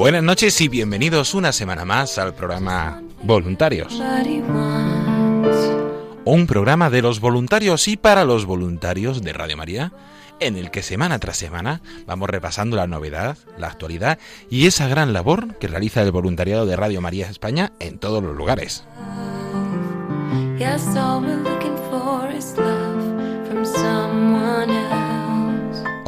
Buenas noches y bienvenidos una semana más al programa Voluntarios. Un programa de los voluntarios y para los voluntarios de Radio María, en el que semana tras semana vamos repasando la novedad, la actualidad y esa gran labor que realiza el voluntariado de Radio María España en todos los lugares.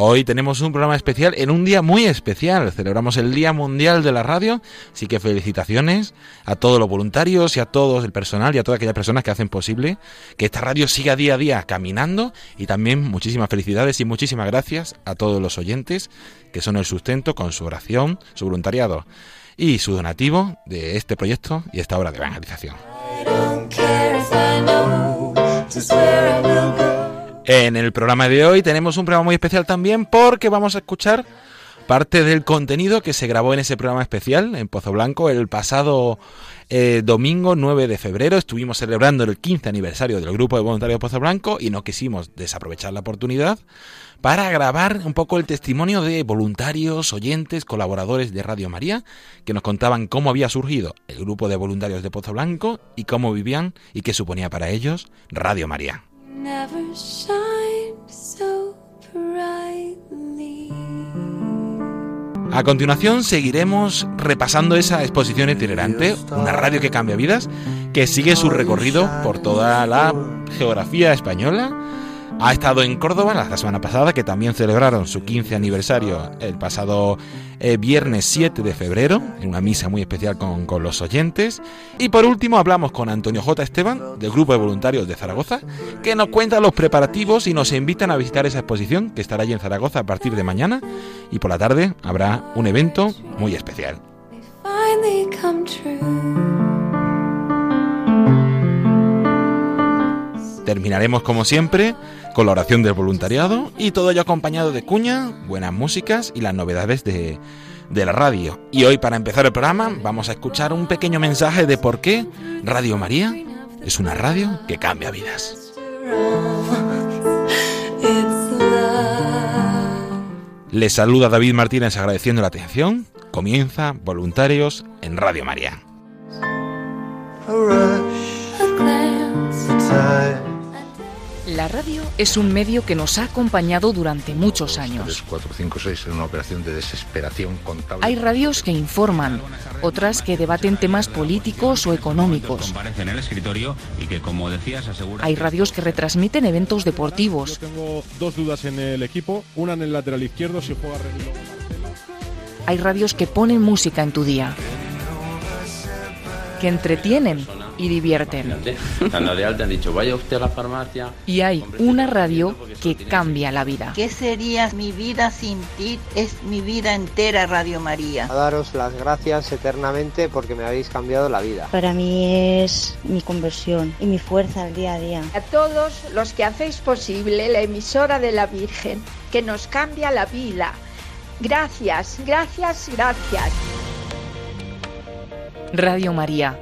Hoy tenemos un programa especial en un día muy especial. Celebramos el Día Mundial de la Radio, así que felicitaciones a todos los voluntarios y a todo el personal y a todas aquellas personas que hacen posible que esta radio siga día a día caminando y también muchísimas felicidades y muchísimas gracias a todos los oyentes que son el sustento con su oración, su voluntariado y su donativo de este proyecto y esta obra de evangelización. En el programa de hoy tenemos un programa muy especial también porque vamos a escuchar parte del contenido que se grabó en ese programa especial en Pozo Blanco el pasado eh, domingo 9 de febrero. Estuvimos celebrando el 15 aniversario del grupo de voluntarios de Pozo Blanco y no quisimos desaprovechar la oportunidad para grabar un poco el testimonio de voluntarios, oyentes, colaboradores de Radio María que nos contaban cómo había surgido el grupo de voluntarios de Pozo Blanco y cómo vivían y qué suponía para ellos Radio María. Never shine so brightly. A continuación seguiremos repasando esa exposición itinerante, una radio que cambia vidas, que sigue su recorrido por toda la geografía española. Ha estado en Córdoba la semana pasada, que también celebraron su 15 aniversario el pasado eh, viernes 7 de febrero, en una misa muy especial con, con los oyentes. Y por último hablamos con Antonio J. Esteban, del Grupo de Voluntarios de Zaragoza, que nos cuenta los preparativos y nos invitan a visitar esa exposición que estará allí en Zaragoza a partir de mañana. Y por la tarde habrá un evento muy especial. Terminaremos como siempre con la oración del voluntariado y todo ello acompañado de cuña, buenas músicas y las novedades de, de la radio. Y hoy para empezar el programa vamos a escuchar un pequeño mensaje de por qué Radio María es una radio que cambia vidas. Les saluda David Martínez agradeciendo la atención. Comienza Voluntarios en Radio María. La radio es un medio que nos ha acompañado durante muchos años. 3, 4, 5, 6 en una operación de desesperación contable. Hay radios que informan, otras que debaten temas políticos o económicos. Hay radios que retransmiten eventos deportivos. Yo tengo dos dudas en el equipo, una en el lateral izquierdo si juega Remiro o Marcelo. Hay radios que ponen música en tu día. Que entretienen y divierten. Cuando de alta han dicho, vaya usted a la farmacia. Y hay una radio que cambia la vida. ¿Qué sería mi vida sin ti? Es mi vida entera, Radio María. A daros las gracias eternamente porque me habéis cambiado la vida. Para mí es mi conversión y mi fuerza al día a día. A todos los que hacéis posible la emisora de la Virgen, que nos cambia la vida. Gracias, gracias, gracias. Radio María.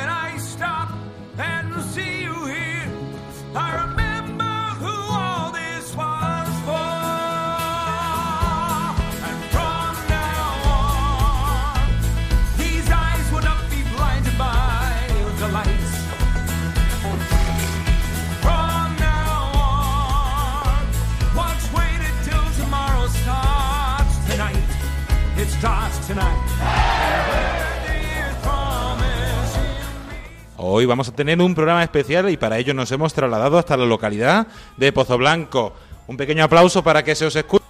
Hoy vamos a tener un programa especial y para ello nos hemos trasladado hasta la localidad de Pozo Blanco. Un pequeño aplauso para que se os escuche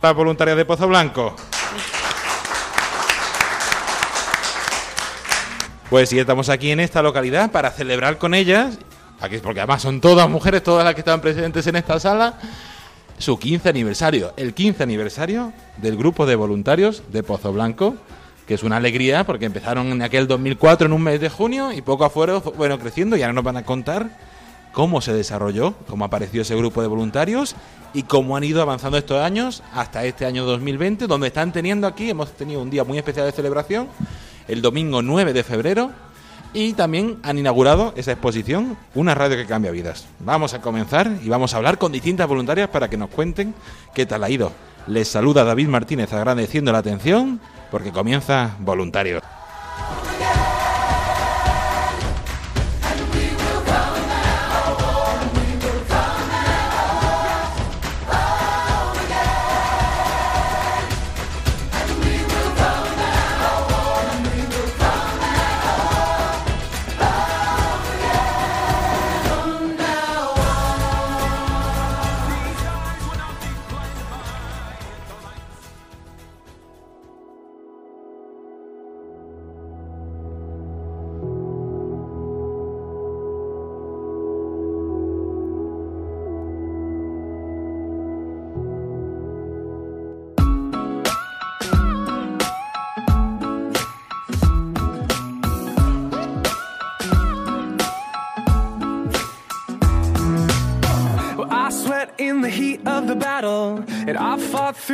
la voluntaria de Pozo Blanco. Pues sí, estamos aquí en esta localidad para celebrar con ellas, porque además son todas mujeres, todas las que están presentes en esta sala, su 15 aniversario, el 15 aniversario del grupo de voluntarios de Pozo Blanco, que es una alegría porque empezaron en aquel 2004 en un mes de junio y poco a poco bueno creciendo y ahora nos van a contar cómo se desarrolló, cómo apareció ese grupo de voluntarios y cómo han ido avanzando estos años hasta este año 2020, donde están teniendo aquí, hemos tenido un día muy especial de celebración, el domingo 9 de febrero, y también han inaugurado esa exposición, Una radio que cambia vidas. Vamos a comenzar y vamos a hablar con distintas voluntarias para que nos cuenten qué tal ha ido. Les saluda David Martínez agradeciendo la atención porque comienza Voluntarios.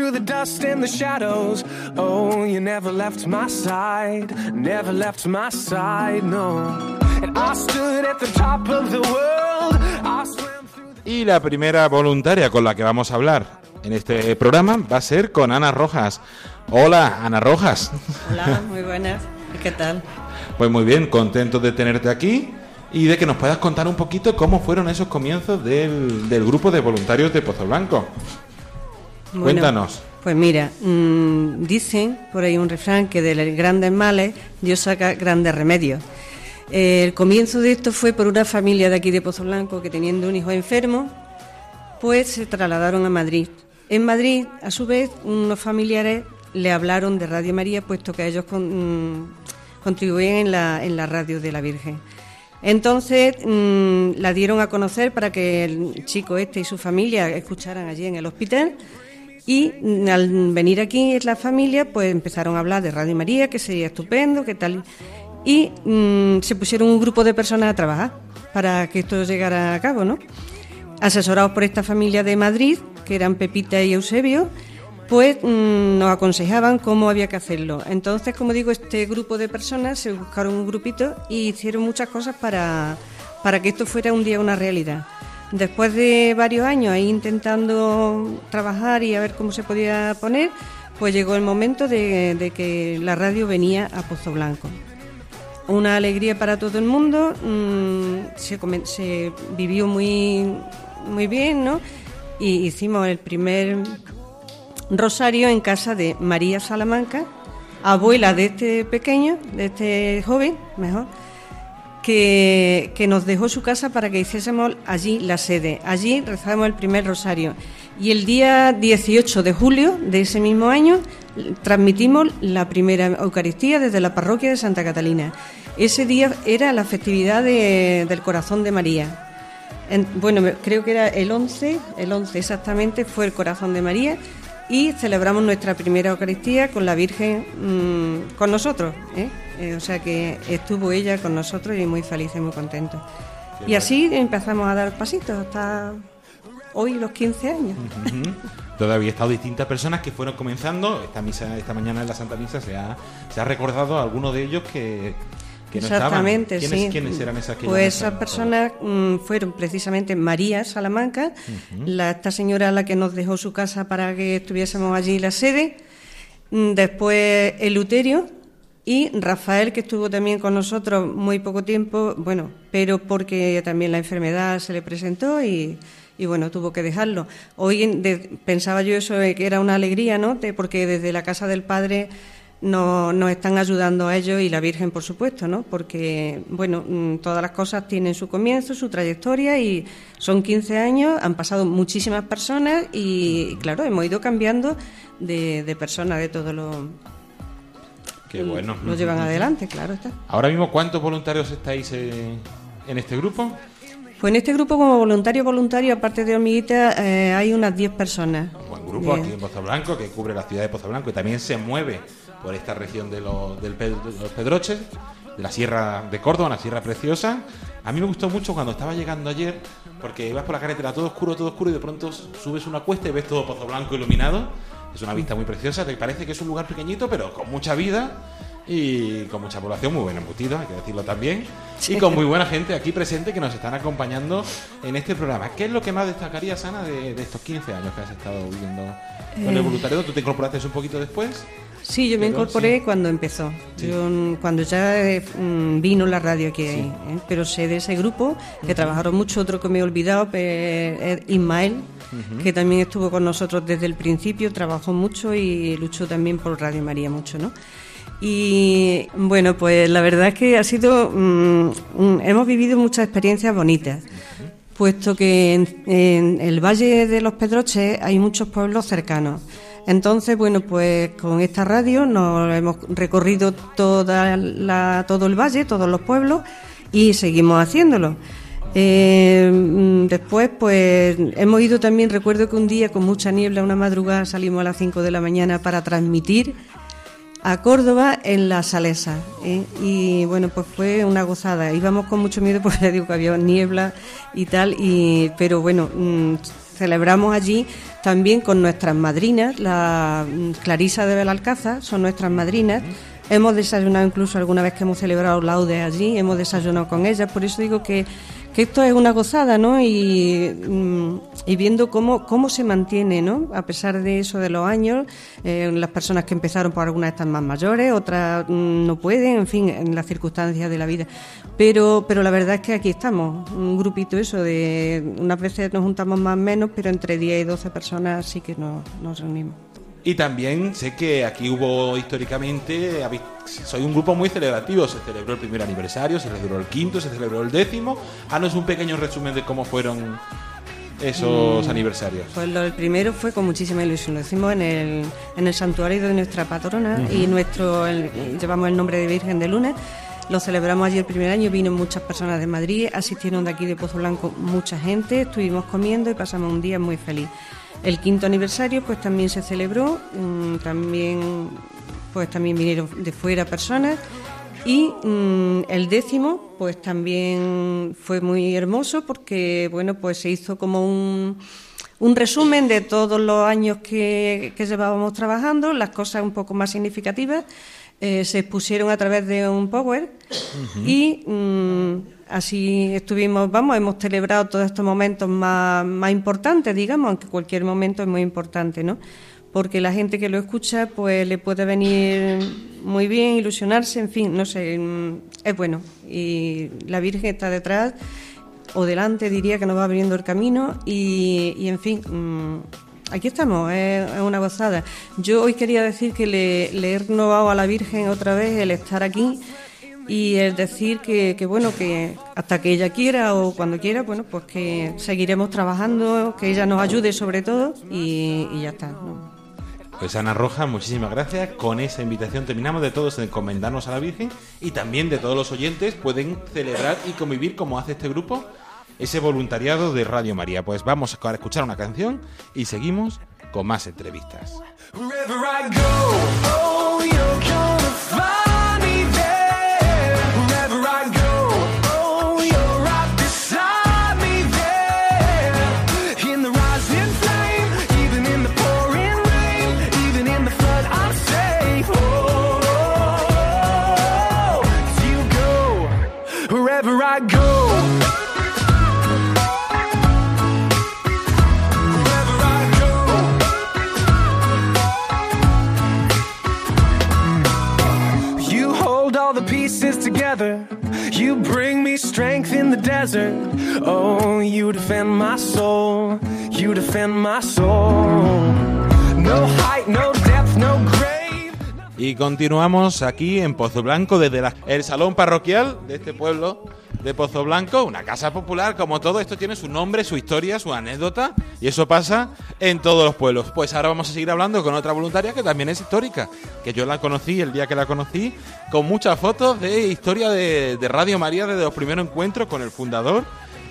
Through the dust and the shadows. Oh, you never left my side, never left my side, no. And I stood at the top of the world. I swam through the Y la primera voluntaria con la que vamos a hablar en este programa va a ser con Ana Rojas. Hola, Ana Rojas. Hola, muy buenas. ¿Y qué tal? Pues muy bien, contento de tenerte aquí y de que nos puedas contar un poquito cómo fueron esos comienzos del, del grupo de voluntarios de Pozo Blanco. Bueno, Cuéntanos. Pues mira, mm, dicen por ahí un refrán que de los grandes males Dios saca grandes remedios. Eh, el comienzo de esto fue por una familia de aquí de Pozo Blanco que teniendo un hijo enfermo, pues se trasladaron a Madrid. En Madrid, a su vez, unos familiares le hablaron de Radio María, puesto que ellos con- mm, contribuían en la, en la radio de la Virgen. Entonces mm, la dieron a conocer para que el chico este y su familia escucharan allí en el hospital. Y al venir aquí la familia, pues empezaron a hablar de Radio María, que sería estupendo, que tal. Y mm, se pusieron un grupo de personas a trabajar para que esto llegara a cabo, ¿no? Asesorados por esta familia de Madrid, que eran Pepita y Eusebio, pues mm, nos aconsejaban cómo había que hacerlo. Entonces, como digo, este grupo de personas se buscaron un grupito y hicieron muchas cosas para, para que esto fuera un día una realidad. Después de varios años ahí intentando trabajar y a ver cómo se podía poner, pues llegó el momento de, que la radio venía a Pozo Blanco. Una alegría para todo el mundo, mm, se, se, vivió muy, muy bien, ¿no? Y hicimos el primer rosario en casa de María Salamanca, abuela de este pequeño, de este joven, mejor, que, nos dejó su casa para que hiciésemos allí la sede. Allí rezamos el primer rosario. Y el día 18 de julio de ese mismo año transmitimos la primera Eucaristía desde la parroquia de Santa Catalina. Ese día era la festividad del corazón de María. bueno, creo que era el 11, el 11 exactamente fue el corazón de María y celebramos nuestra primera Eucaristía con la Virgen mm, con nosotros. ¿eh? Eh, o sea que estuvo ella con nosotros y muy feliz y muy contento. y así empezamos a dar pasitos hasta hoy los 15 años. Todavía he estado distintas personas que fueron comenzando. Esta misa, esta mañana en la Santa Misa se ha, se ha recordado a algunos de ellos que, Exactamente, sí. ¿Quiénes eran esas que Pues esas personas mm, fueron precisamente María Salamanca, la, esta señora la que nos dejó su casa para que estuviésemos allí la sede, mm, después Eluterio y Rafael, que estuvo también con nosotros muy poco tiempo, bueno, pero porque también la enfermedad se le presentó y, y bueno, tuvo que dejarlo. Hoy pensaba yo eso que era una alegría, ¿no? porque desde la casa del padre nos, nos están ayudando a ellos y la Virgen, por supuesto, ¿no? Porque, bueno, mm, todas las cosas tienen su comienzo, su trayectoria y son 15 años, han pasado muchísimas personas y, claro, hemos ido cambiando de, de personas de todos los... Qué bueno. Nos llevan adelante, claro está. Ahora mismo, ¿cuántos voluntarios estáis en este grupo? Pues en este grupo, como voluntario voluntario, aparte de hormiguita, eh, hay unas 10 personas. Un buen grupo aquí en Pozo Blanco, que cubre la ciudad de Pozo Blanco y también se mueve por esta región de los, del, de los Pedroches, de la Sierra de Córdoba, una sierra preciosa. A mí me gustó mucho cuando estaba llegando ayer, porque ibas por la carretera todo oscuro, todo oscuro, y de pronto subes una cuesta y ves todo Pozo Blanco iluminado. Es una vista muy preciosa, te parece que es un lugar pequeñito, pero con mucha vida y con mucha población, muy buen embutido, hay que decirlo también, y con muy buena gente aquí presente que nos están acompañando en este programa. ¿Qué es lo que más destacarías, Ana, de, estos 15 años que has estado viviendo con el eh. voluntariado? ¿Tú te incorporaste un poquito después? Sí, yo me incorporé cuando empezó, cuando ya mm, vino la radio aquí, ¿eh? pero sé de ese grupo que trabajaron mucho, otro que me he olvidado, es Ismael, que también estuvo con nosotros desde el principio, trabajó mucho y luchó también por Radio María mucho, ¿no? Y bueno, pues la verdad es que ha sido, mm, hemos vivido muchas experiencias bonitas, puesto que en, el Valle de los Pedroches hay muchos pueblos cercanos. Entonces, bueno, pues con esta radio nos hemos recorrido toda la, todo el valle, todos los pueblos y seguimos haciéndolo. Eh, mm, después, pues hemos ido también, recuerdo que un día con mucha niebla, una madrugada, salimos a las 5 de la mañana para transmitir a Córdoba en la Salesa. ¿eh? Y bueno, pues fue una gozada. Íbamos con mucho miedo porque le digo que había niebla y tal, y, pero bueno, mm, celebramos allí también con nuestras madrinas, la mm, Clarisa de Belalcázar, son nuestras madrinas. Hemos desayunado incluso alguna vez que hemos celebrado laudes allí, hemos desayunado con ellas, por eso digo que que esto es una gozada, ¿no? Y, mm, y, viendo cómo, cómo se mantiene, ¿no? A pesar de eso de los años, eh, las personas que empezaron por algunas están más mayores, otras mm, no pueden, en fin, en las circunstancias de la vida. Pero, pero la verdad es que aquí estamos, un grupito eso de, unas veces nos juntamos más o menos, pero entre 10 y 12 personas sí que nos, nos reunimos. Y también sé que aquí hubo históricamente, soy un grupo muy celebrativo, se celebró el primer aniversario, se celebró el quinto, se celebró el décimo. Haznos un pequeño resumen de cómo fueron esos mm, aniversarios. Pues lo del primero fue con muchísima ilusión, lo hicimos en el, en el santuario de nuestra patrona y nuestro llevamos el nombre de Virgen de Luna. Lo celebramos allí el primer año, vino muchas personas de Madrid, asistieron de aquí de Pozo Blanco mucha gente, estuvimos comiendo y pasamos un día muy feliz. El quinto aniversario pues también se celebró, mm, también pues también vinieron de fuera personas y mm, el décimo pues también fue muy hermoso porque bueno pues se hizo como un, un resumen de todos los años que, que llevábamos trabajando, las cosas un poco más significativas. Eh, se expusieron a través de un Power y mm, así estuvimos, vamos, hemos celebrado todos estos momentos más, más importantes, digamos, aunque cualquier momento es muy importante, ¿no? Porque la gente que lo escucha, pues le puede venir muy bien, ilusionarse, en fin, no sé, mm, es bueno. Y la Virgen está detrás o delante, diría que nos va abriendo el camino y, y en fin. mm, Aquí estamos, es, una gozada. Yo hoy quería decir que le, le he renovado a la Virgen otra vez el estar aquí y el decir que, que, bueno, que hasta que ella quiera o cuando quiera, bueno, pues que seguiremos trabajando, que ella nos ayude sobre todo y, ya está. Pues Ana Roja, muchísimas gracias. Con esa invitación terminamos de todos encomendarnos a la Virgen y también de todos los oyentes pueden celebrar y convivir como hace este grupo ese voluntariado de Radio María. Pues vamos a escuchar una canción y seguimos con más entrevistas. Oh, you defend my soul. You defend my soul. Y continuamos aquí en Pozo Blanco desde el salón parroquial de este pueblo de Pozo Blanco, una casa popular, como todo esto tiene su nombre, su historia, su anécdota, y eso pasa en todos los pueblos. Pues ahora vamos a seguir hablando con otra voluntaria que también es histórica, que yo la conocí el día que la conocí, con muchas fotos de historia de, Radio María desde los primeros encuentros con el fundador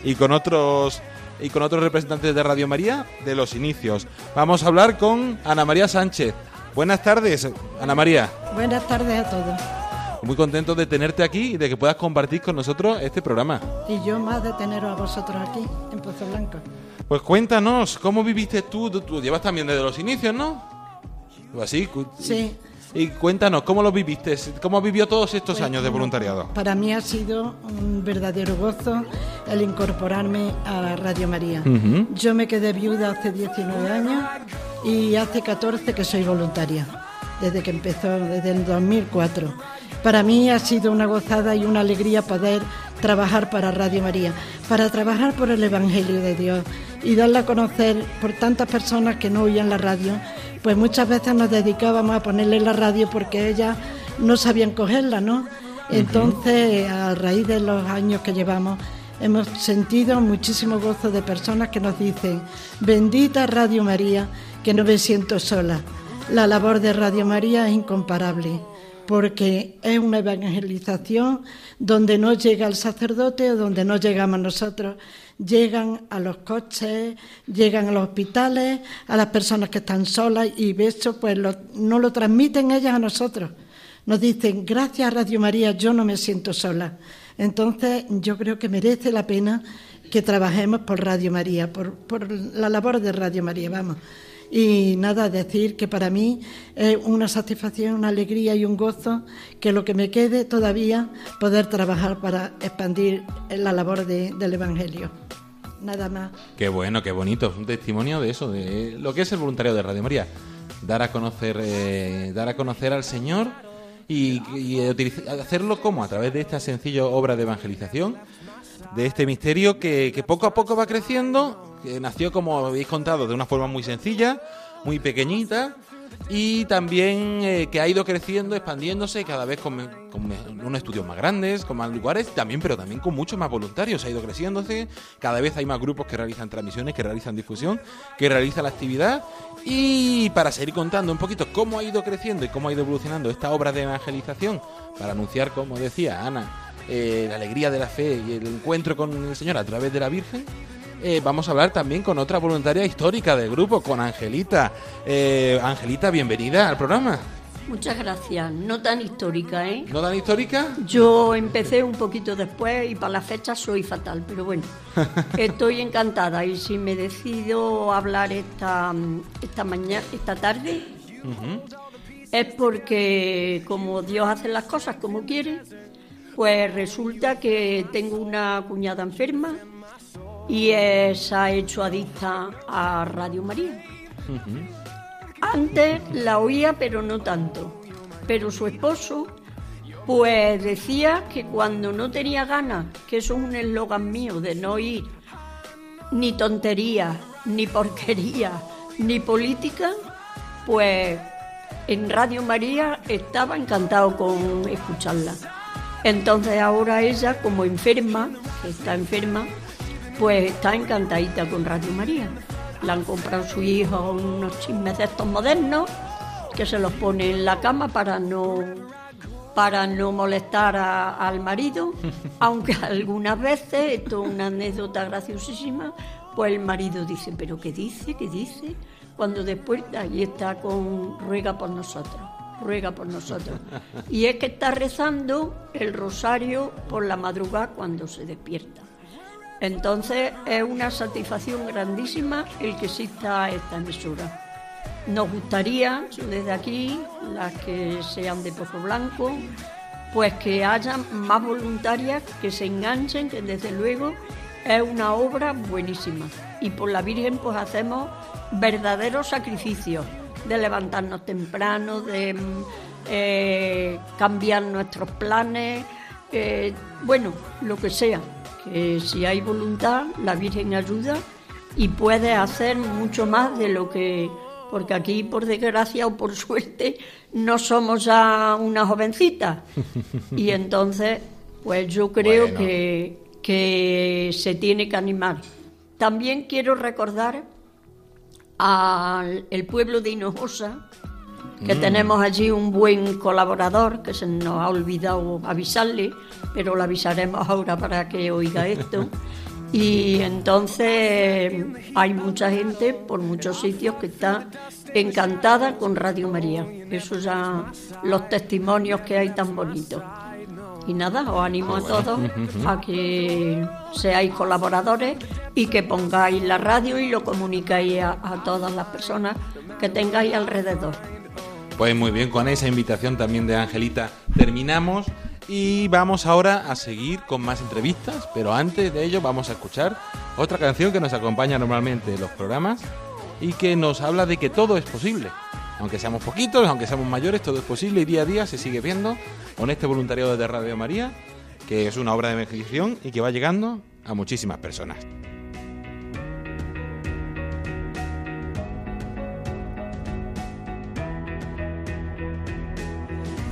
y con otros y con otros representantes de Radio María de los inicios. Vamos a hablar con Ana María Sánchez. Buenas tardes, Ana María. Buenas tardes a todos. Muy contento de tenerte aquí y de que puedas compartir con nosotros este programa. Y yo más de teneros a vosotros aquí, en Pozo Blanco. Pues cuéntanos, ¿cómo viviste tú? Tú, tú llevas también desde los inicios, ¿no? ¿O así? Sí. Y cuéntanos, ¿cómo lo viviste? ¿Cómo vivió todos estos Pues, años de voluntariado? Para mí ha sido un verdadero gozo el incorporarme a Radio María. Yo me quedé viuda hace 19 años y hace 14 que soy voluntaria, desde que empezó, desde el 2004. Para mí ha sido una gozada y una alegría poder trabajar para Radio María, para trabajar por el Evangelio de Dios y darle a conocer por tantas personas que no oían la radio, pues muchas veces nos dedicábamos a ponerle la radio porque ellas no sabían cogerla, ¿no? Entonces, a raíz de los años que llevamos, hemos sentido muchísimo gozo de personas que nos dicen, bendita Radio María, que no me siento sola. La labor de Radio María es incomparable, porque es una evangelización donde no llega el sacerdote o donde no llegamos nosotros. Llegan a los coches, llegan a los hospitales, a las personas que están solas y eso pues no lo transmiten ellas a nosotros. Nos dicen, gracias a Radio María, yo no me siento sola. Entonces, yo creo que merece la pena que trabajemos por Radio María, por, por la labor de Radio María, vamos. Y nada, decir que para mí es una satisfacción, una alegría y un gozo que lo que me quede todavía poder trabajar para expandir la labor de- del Evangelio. Nada más. Qué bueno, qué bonito. Un testimonio de eso, de lo que es el voluntariado de Radio María. Dar a conocer, eh, dar a conocer al Señor y, y hacerlo como a través de esta sencilla obra de evangelización, de este misterio que, que poco a poco va creciendo, que nació, como habéis contado, de una forma muy sencilla, muy pequeñita. Y también eh, que ha ido creciendo, expandiéndose cada vez con, con unos estudios más grandes, con más lugares, también, pero también con muchos más voluntarios. Ha ido creciéndose, cada vez hay más grupos que realizan transmisiones, que realizan difusión, que realizan la actividad. Y para seguir contando un poquito cómo ha ido creciendo y cómo ha ido evolucionando esta obra de evangelización, para anunciar, como decía Ana, eh, la alegría de la fe y el encuentro con el Señor a través de la Virgen, eh, vamos a hablar también con otra voluntaria histórica del grupo, con Angelita. Eh, Angelita, bienvenida al programa. Muchas gracias. No tan histórica, ¿eh? ¿No tan histórica? Yo empecé un poquito después y para la fecha soy fatal, pero bueno, estoy encantada y si me decido hablar esta, esta mañana, esta tarde, es porque como Dios hace las cosas como quiere, pues resulta que tengo una cuñada enferma y se ha hecho adicta a Radio María. Antes la oía, pero no tanto. Pero su esposo, pues decía que cuando no tenía ganas, que eso es un eslogan mío de no oír ni tonterías, ni porquería, ni política, pues en Radio María estaba encantado con escucharla. Entonces ahora ella, como enferma, está enferma, pues está encantadita con Radio María. Le han comprado a su hijo unos chismes de estos modernos que se los pone en la cama para no para no molestar al marido, aunque algunas veces, esto es una anécdota graciosísima, pues el marido dice, pero ¿qué dice? ¿Qué dice? Cuando después ahí está con ruega por nosotros, ruega por nosotros. Y es que está rezando el rosario por la madrugada cuando se despierta. Entonces es una satisfacción grandísima el que exista esta emisora. Nos gustaría, desde aquí, las que sean de Pozo Blanco, pues que haya más voluntarias que se enganchen, que desde luego es una obra buenísima. Y por la Virgen pues hacemos verdaderos sacrificios de levantarnos temprano, de eh, cambiar nuestros planes, eh, bueno, lo que sea que si hay voluntad, la Virgen ayuda y puede hacer mucho más de lo que, porque aquí por desgracia o por suerte no somos ya una jovencita. Y entonces, pues yo creo que, que se tiene que animar. También quiero recordar al el pueblo de Hinojosa, que mm. tenemos allí un buen colaborador que se nos ha olvidado avisarle, pero lo avisaremos ahora para que oiga esto. Y entonces hay mucha gente por muchos sitios que está encantada con Radio María. Eso ya los testimonios que hay tan bonitos. Y nada, os animo a todos a que seáis colaboradores y que pongáis la radio y lo comunicáis a todas las personas que tengáis alrededor. Pues muy bien, con esa invitación también de Angelita terminamos y vamos ahora a seguir con más entrevistas, pero antes de ello vamos a escuchar otra canción que nos acompaña normalmente en los programas y que nos habla de que todo es posible. Aunque seamos poquitos, aunque seamos mayores, todo es posible y día a día se sigue viendo con este voluntariado de Radio María, que es una obra de evangelización y que va llegando a muchísimas personas.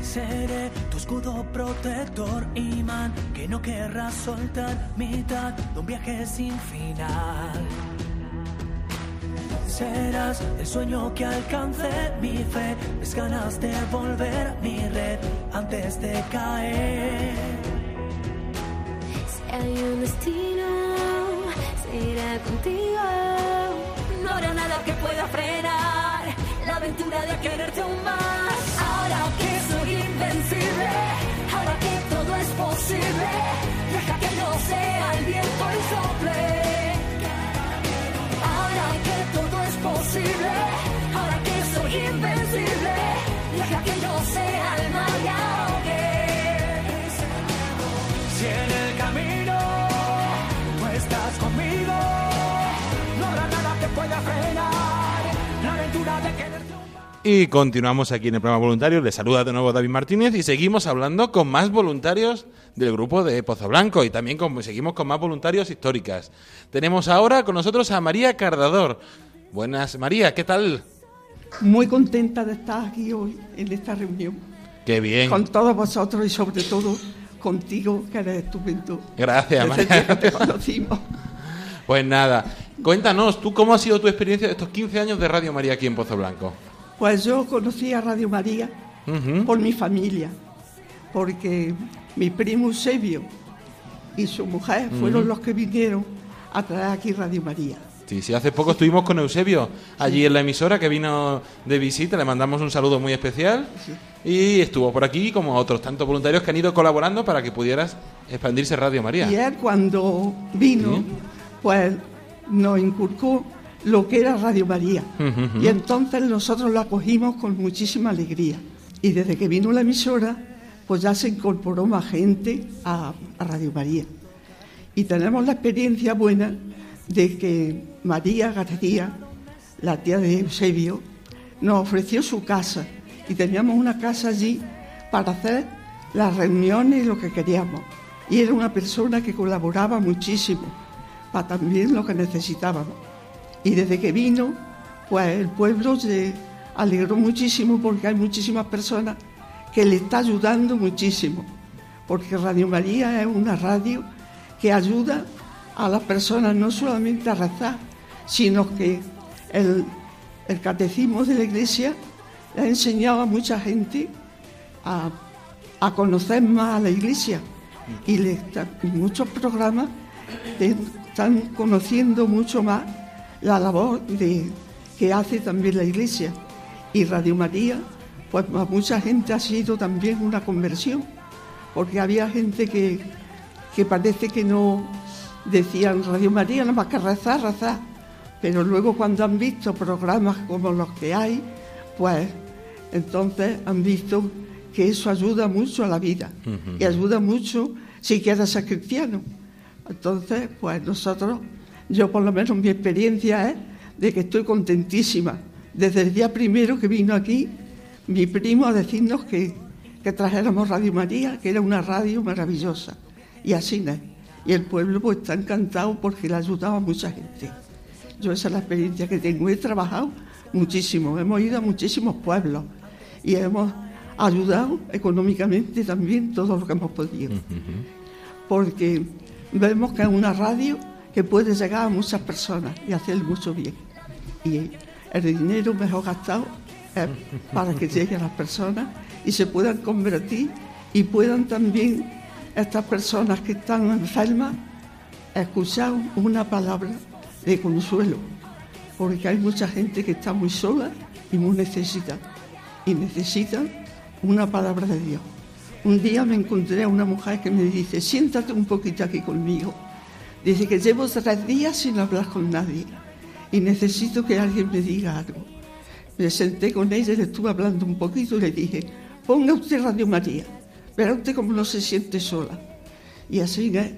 Seré tu escudo protector, imán, que no querrás soltar, mitad de un viaje sin final. Serás el sueño que alcance mi fe, mis ganas de volver mi red antes de caer. Si hay un destino, será contigo. No habrá nada que pueda frenar la aventura de quererte aún más. Ahora que invencible. Ahora que todo es posible, deja que no sea el viento y sople. Todo es posible, ahora que soy invencible, deja que no sea el mal Y continuamos aquí en el programa voluntario. Les saluda de nuevo David Martínez y seguimos hablando con más voluntarios del grupo de Pozo Blanco y también seguimos con más voluntarios históricas. Tenemos ahora con nosotros a María Cardador. Buenas, María, ¿qué tal? Muy contenta de estar aquí hoy en esta reunión. Qué bien. Con todos vosotros y sobre todo contigo, que eres estupendo. Gracias, María. te conocimos. Pues nada, cuéntanos, ¿tú cómo ha sido tu experiencia de estos 15 años de Radio María aquí en Pozo Blanco? Pues yo conocí a Radio María por mi familia, porque mi primo Eusebio y su mujer fueron los que vinieron a traer aquí Radio María. Sí, sí, hace poco estuvimos con Eusebio allí en la emisora que vino de visita, le mandamos un saludo muy especial y estuvo por aquí como otros tantos voluntarios que han ido colaborando para que pudieras expandirse Radio María. Y él cuando vino, pues nos inculcó lo que era Radio María. Y entonces nosotros lo acogimos con muchísima alegría. Y desde que vino la emisora, pues ya se incorporó más gente a, a Radio María. Y tenemos la experiencia buena de que María García, la tía de Eusebio, nos ofreció su casa. Y teníamos una casa allí para hacer las reuniones y lo que queríamos. Y era una persona que colaboraba muchísimo para también lo que necesitábamos. Y desde que vino, pues el pueblo se alegró muchísimo porque hay muchísimas personas que le está ayudando muchísimo. Porque Radio María es una radio que ayuda a las personas no solamente a rezar, sino que el, catecismo de la iglesia le ha enseñado a mucha gente a, conocer más a la iglesia. Y le está- muchos programas están conociendo mucho más la labor de, que hace también la iglesia. Y Radio María, pues para mucha gente ha sido también una conversión, porque había gente que, que parece que no decían Radio María, nada más que rezar, rezar. Pero luego cuando han visto programas como los que hay, pues entonces han visto que eso ayuda mucho a la vida y ayuda mucho si quieres ser cristiano. Entonces, pues nosotros, yo por lo menos mi experiencia es de que estoy contentísima. Desde el día primero que vino aquí, mi primo a decirnos que, que trajéramos Radio María, que era una radio maravillosa. Y así es. Y el pueblo pues está encantado porque le ayudaba a mucha gente. Yo esa es la experiencia que tengo. He trabajado muchísimo, hemos ido a muchísimos pueblos y hemos ayudado económicamente también todo lo que hemos podido. Porque vemos que es una radio que puede llegar a muchas personas y hacer mucho bien. Y el dinero mejor gastado es para que llegue a las personas y se puedan convertir y puedan también estas personas que están enfermas escuchar una palabra de consuelo, porque hay mucha gente que está muy sola y muy necesitada, y necesitan una palabra de Dios. Un día me encontré a una mujer que me dice, siéntate un poquito aquí conmigo. Dice que llevo tres días sin hablar con nadie y necesito que alguien me diga algo. Me senté con ella y le estuve hablando un poquito y le dije, ponga usted Radio María, verá usted cómo no se siente sola. Y así es,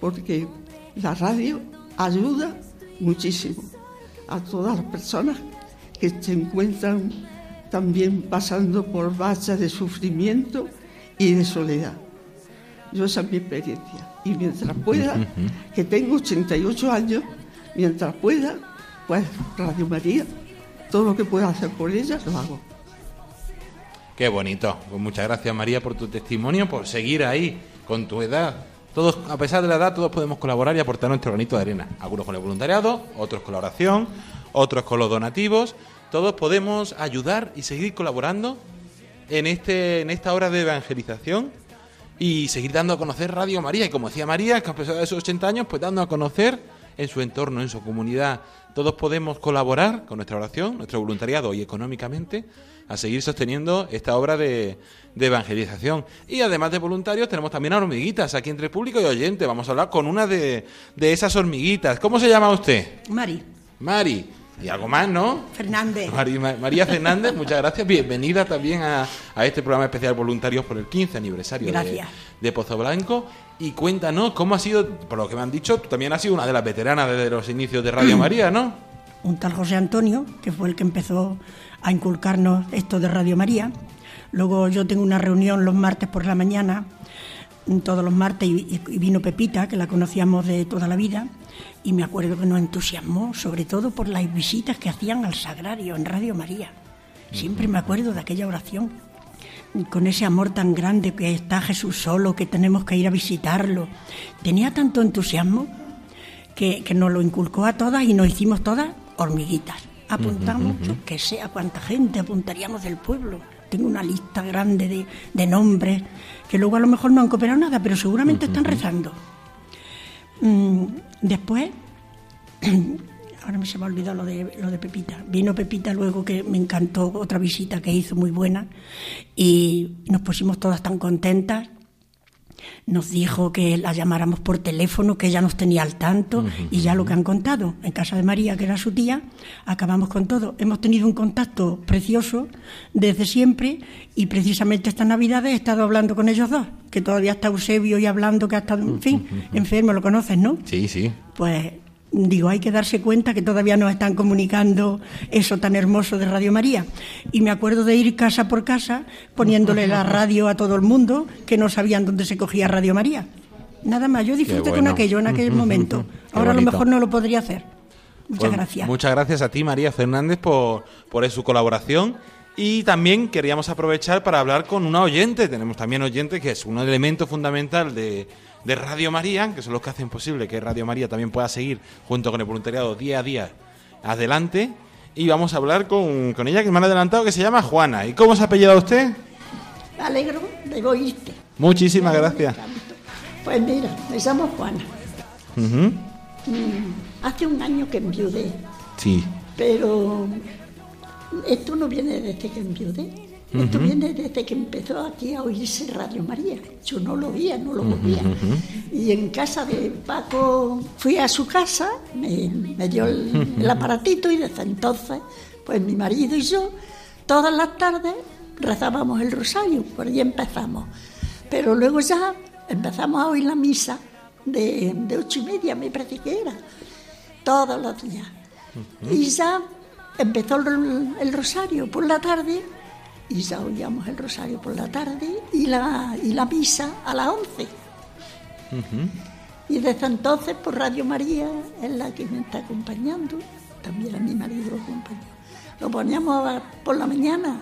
porque la radio ayuda muchísimo a todas las personas que se encuentran también pasando por bachas de sufrimiento y de soledad. Yo esa es mi experiencia. Y mientras pueda, que tengo 88 años, mientras pueda, pues Radio María, todo lo que pueda hacer por ella, lo hago. Qué bonito. Pues muchas gracias María por tu testimonio, por seguir ahí con tu edad. Todos, a pesar de la edad, todos podemos colaborar y aportar nuestro granito de arena. Algunos con el voluntariado, otros con la oración, otros con los donativos. Todos podemos ayudar y seguir colaborando en este en esta hora de evangelización y seguir dando a conocer Radio María. Y como decía María, que a pesar de sus 80 años, pues dando a conocer en su entorno, en su comunidad. Todos podemos colaborar con nuestra oración, nuestro voluntariado y económicamente a seguir sosteniendo esta obra de, de evangelización. Y además de voluntarios, tenemos también a hormiguitas aquí entre público y oyente. Vamos a hablar con una de, de esas hormiguitas. ¿Cómo se llama usted? Mari Mari. Y algo más, ¿no? Fernández. María Fernández, muchas gracias. Bienvenida también a, a este programa especial Voluntarios por el 15 aniversario de, de Pozo Blanco. Y cuéntanos cómo ha sido, por lo que me han dicho, tú también has sido una de las veteranas desde los inicios de Radio María, ¿no? un tal José Antonio, que fue el que empezó a inculcarnos esto de Radio María. Luego yo tengo una reunión los martes por la mañana, todos los martes, y, y vino Pepita, que la conocíamos de toda la vida, y me acuerdo que nos entusiasmó, sobre todo por las visitas que hacían al Sagrario en Radio María. Siempre me acuerdo de aquella oración, con ese amor tan grande que está Jesús solo, que tenemos que ir a visitarlo. Tenía tanto entusiasmo que, que nos lo inculcó a todas y nos hicimos todas hormiguitas. Apuntamos, ujú. que sea cuánta gente apuntaríamos del pueblo. Tengo una lista grande de, de nombres que luego a lo mejor no han cooperado nada, pero seguramente están rezando. Mm, después, ahora me se me ha olvidado lo de, lo de Pepita. Vino Pepita luego que me encantó otra visita que hizo muy buena y nos pusimos todas tan contentas. Nos dijo que la llamáramos por teléfono, que ella nos tenía al tanto y ya lo que han contado en casa de María, que era su tía, acabamos con todo. Hemos tenido un contacto precioso desde siempre y precisamente esta Navidad he estado hablando con ellos dos, que todavía está Eusebio y hablando que ha estado, en fin, enfermo, lo conoces, ¿no? Sí, sí. Pues digo, hay que darse cuenta que todavía nos están comunicando eso tan hermoso de Radio María. Y me acuerdo de ir casa por casa poniéndole la radio a todo el mundo que no sabían dónde se cogía Radio María. Nada más, yo disfruté bueno. con aquello en aquel momento. Ahora a lo mejor no lo podría hacer. Muchas Pues, gracias. Muchas gracias a ti, María Fernández, por, por su colaboración. Y también queríamos aprovechar para hablar con una oyente. Tenemos también oyente que es un elemento fundamental de, de Radio María, que son los que hacen posible que Radio María también pueda seguir junto con el voluntariado día a día adelante. Y vamos a hablar con, con ella, que me han adelantado, que se llama Juana. ¿Y cómo se ha apellidado usted? Me alegro de oírte. Muchísimas gracias. Pues mira, me llamo Juana. Mm, hace un año que enviudé, Sí. pero esto no viene desde que enviudé. Esto viene desde que empezó aquí a oírse Radio María. Yo no lo oía, no lo oía. Y en casa de Paco, fui a su casa, me, me dio el, aparatito y desde entonces, pues mi marido y yo, todas las tardes rezábamos el rosario, por ahí empezamos. Pero luego ya empezamos a oír la misa de, de ocho y media, me parece que era, todos los días. Y ya empezó el, el rosario por la tarde y ya oíamos el rosario por la tarde y la, y la misa a las once. Y desde entonces, por Radio María, es la que me está acompañando. También a mi marido lo acompañó. Lo poníamos por la mañana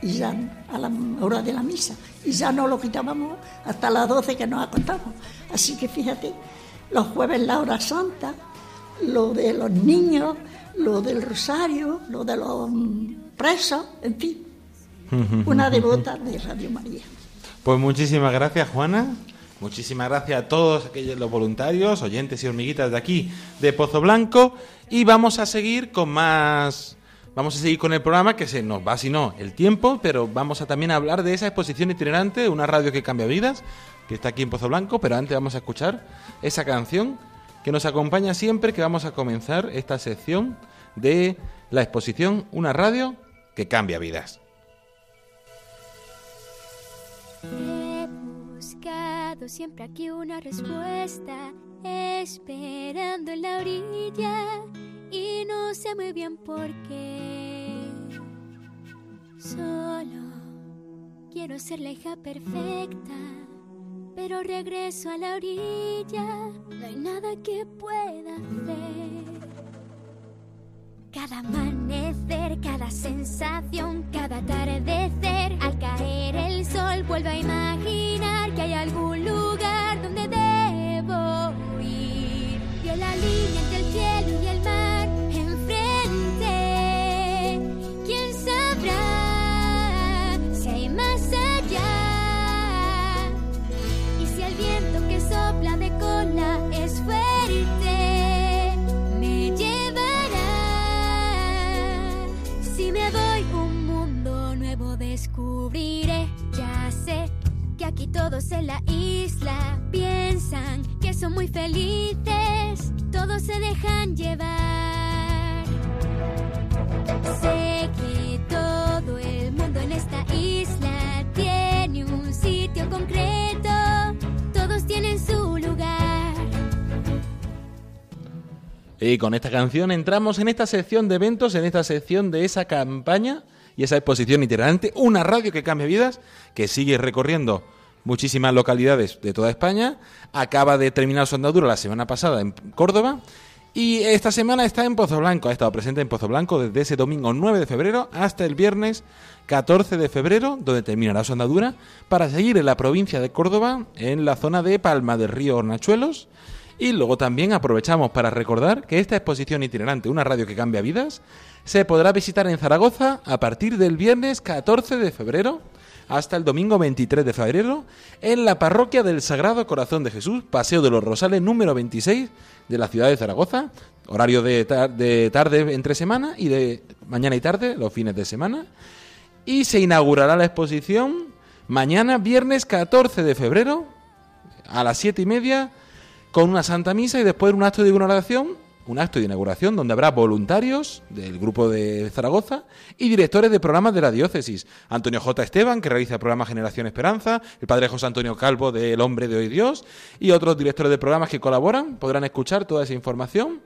y ya a la hora de la misa. Y ya no lo quitábamos hasta las 12 que nos acostamos. Así que fíjate, los jueves la hora santa, lo de los niños, lo del rosario, lo de los presos, en fin, una devota de Radio María. Pues muchísimas gracias, Juana. Muchísimas gracias a todos aquellos los voluntarios, oyentes y hormiguitas de aquí, de Pozo Blanco. Y vamos a seguir con más. Vamos a seguir con el programa, que se nos va, si no, el tiempo, pero vamos a también hablar de esa exposición itinerante, una radio que cambia vidas, que está aquí en Pozo Blanco. Pero antes vamos a escuchar esa canción que nos acompaña siempre que vamos a comenzar esta sección de la exposición Una radio que cambia vidas. He buscado siempre aquí una respuesta, esperando en la orilla y no sé muy bien por qué. Solo quiero ser la hija perfecta, pero regreso a la orilla, no hay nada que pueda hacer. Cada amanecer, cada sensación, cada atardecer, al caer el sol vuelvo a imaginar que hay algún lugar donde debo ir. Vio la línea todos en la isla piensan que son muy felices, todos se dejan llevar. Sé que todo el mundo en esta isla tiene un sitio concreto, todos tienen su lugar. Y con esta canción entramos en esta sección de eventos, en esta sección de esa campaña y esa exposición itinerante, una radio que cambia vidas, que sigue recorriendo muchísimas localidades de toda España. Acaba de terminar su andadura la semana pasada en Córdoba. Y esta semana está en Pozo Blanco, ha estado presente en Pozo Blanco desde ese domingo 9 de febrero hasta el viernes 14 de febrero, donde terminará su andadura, para seguir en la provincia de Córdoba, en la zona de Palma del Río Hornachuelos, y luego también aprovechamos para recordar que esta exposición itinerante, una radio que cambia vidas, se podrá visitar en Zaragoza a partir del viernes 14 de febrero hasta el domingo 23 de febrero en la parroquia del Sagrado Corazón de Jesús, Paseo de los Rosales número 26 de la ciudad de Zaragoza. horario de, de tarde entre semana y de mañana y tarde, los fines de semana. Y se inaugurará la exposición mañana, viernes 14 de febrero, a las siete y media, con una santa misa y después un acto de inauguración, un acto de inauguración donde habrá voluntarios del grupo de Zaragoza y directores de programas de la diócesis. Antonio J. Esteban, que realiza el programa Generación Esperanza, el padre José Antonio Calvo de El Hombre de Hoy Dios y otros directores de programas que colaboran. Podrán escuchar toda esa información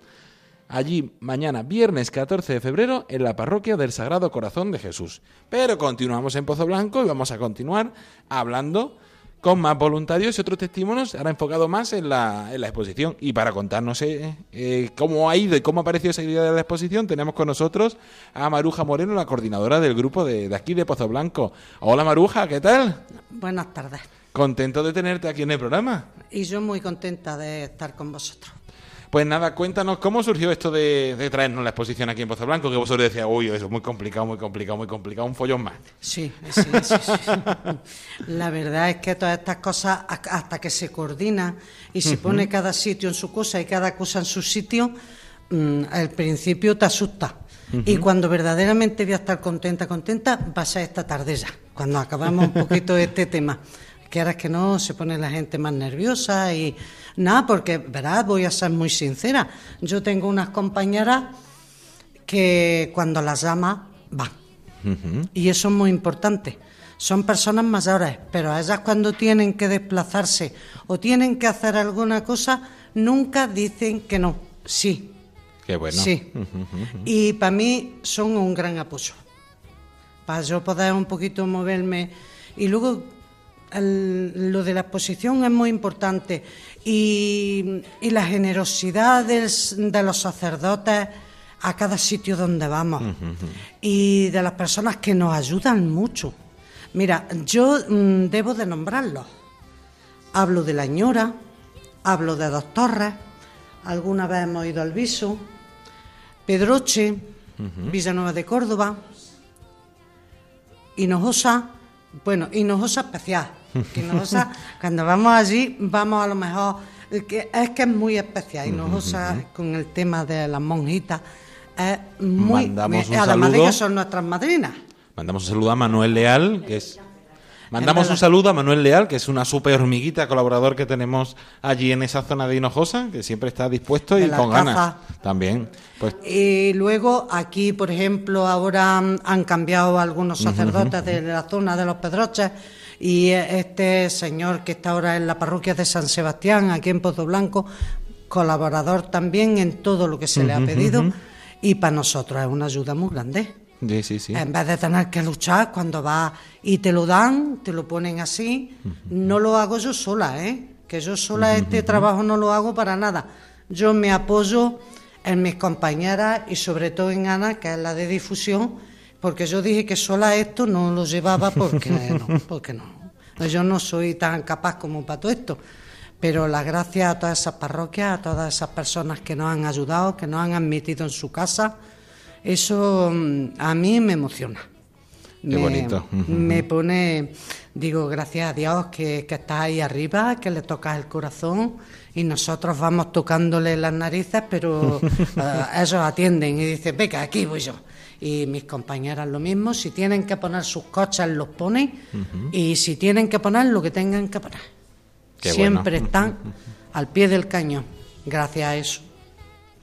allí mañana, viernes 14 de febrero, en la parroquia del Sagrado Corazón de Jesús. Pero continuamos en Pozo Blanco y vamos a continuar hablando con más voluntarios y otros testimonios, ahora enfocado más en la, en la exposición. Y para contarnos eh, eh, cómo ha ido y cómo ha parecido esa idea de la exposición, tenemos con nosotros a Maruja Moreno, la coordinadora del grupo de, de aquí de Pozo Blanco. Hola Maruja, ¿qué tal? Buenas tardes. Contento de tenerte aquí en el programa. Y yo muy contenta de estar con vosotros. Pues nada, cuéntanos cómo surgió esto de, de traernos la exposición aquí en Pozo Blanco, que vosotros decíais, uy, eso es muy complicado, muy complicado, muy complicado, un follón más. Sí, sí, sí, sí. La verdad es que todas estas cosas, hasta que se coordina y se pone cada sitio en su cosa y cada cosa en su sitio, mm, al principio te asusta. Y cuando verdaderamente voy a estar contenta, contenta, va a ser esta tarde ya, cuando acabamos un poquito este tema. Que ahora es que no, se pone la gente más nerviosa y nada, porque, verás, voy a ser muy sincera. Yo tengo unas compañeras que cuando las llama, van. Y eso es muy importante. Son personas mayores, pero a ellas cuando tienen que desplazarse o tienen que hacer alguna cosa, nunca dicen que no. Sí. Qué bueno. Sí. Y para mí son un gran apoyo. Para yo poder un poquito moverme. Y luego el- lo de la exposición es muy importante. Y, y la generosidad del de los sacerdotes a cada sitio donde vamos y de las personas que nos ayudan mucho. Mira, yo mm, debo de nombrarlos. Hablo de la ñora, hablo de dos torres, alguna vez hemos ido al Viso, Pedroche, Villanueva de Córdoba, Hinojosa, bueno, Hinojosa especial. Que Hinojosa, cuando vamos allí, vamos a lo mejor, que es que es muy especial. Hinojosa, con el tema de las monjitas, es muy. Mandamos un además de saludo. que son nuestras madrinas. Mandamos un saludo a Manuel Leal, que es... Mandamos un saludo a Manuel Leal, que es una super hormiguita colaborador que tenemos allí en esa zona de Hinojosa, que siempre está dispuesto y De con ganas. caza. También. Pues Y luego aquí, por ejemplo, ahora han, han cambiado algunos sacerdotes de la zona de los Pedroches y este señor que está ahora en la parroquia de San Sebastián, aquí en Pozo Blanco, colaborador también en todo lo que se le ha pedido y para nosotros es una ayuda muy grande. sí, sí, sí. En vez de tener que luchar cuando vas y te lo dan, te lo ponen así, no lo hago yo sola, ¿eh? Que yo sola este trabajo no lo hago para nada. Yo me apoyo en mis compañeras y sobre todo en Ana, que es la de difusión, porque yo dije que sola esto no lo llevaba porque no, porque no. Yo no soy tan capaz como para todo esto. Pero las gracias a todas esas parroquias, a todas esas personas que nos han ayudado, que nos han admitido en su casa, eso mm, a mí me emociona. Qué bonito. Me pone, digo, gracias a Dios que, que estás ahí arriba, que le tocas el corazón y nosotros vamos tocándole las narices, pero eh, ellos atienden y dicen, venga, aquí voy yo. Y mis compañeras lo mismo, si tienen que poner sus coches, los ponen y si tienen que poner lo que tengan que poner. Qué Siempre bueno. están al pie del cañón, gracias a eso.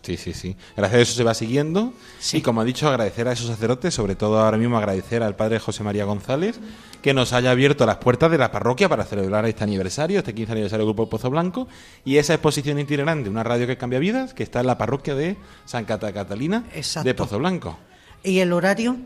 Sí, sí, sí. Gracias a eso se va siguiendo. Y como ha dicho, agradecer a esos sacerdotes, sobre todo ahora mismo agradecer al padre José María González, que nos haya abierto las puertas de la parroquia para celebrar este aniversario, este 15 aniversario del Grupo Pozo Blanco, y esa exposición itinerante, una radio que cambia vidas, que está en la parroquia de San Cata Catalina Exacto. de Pozo Blanco. ¿Y el horario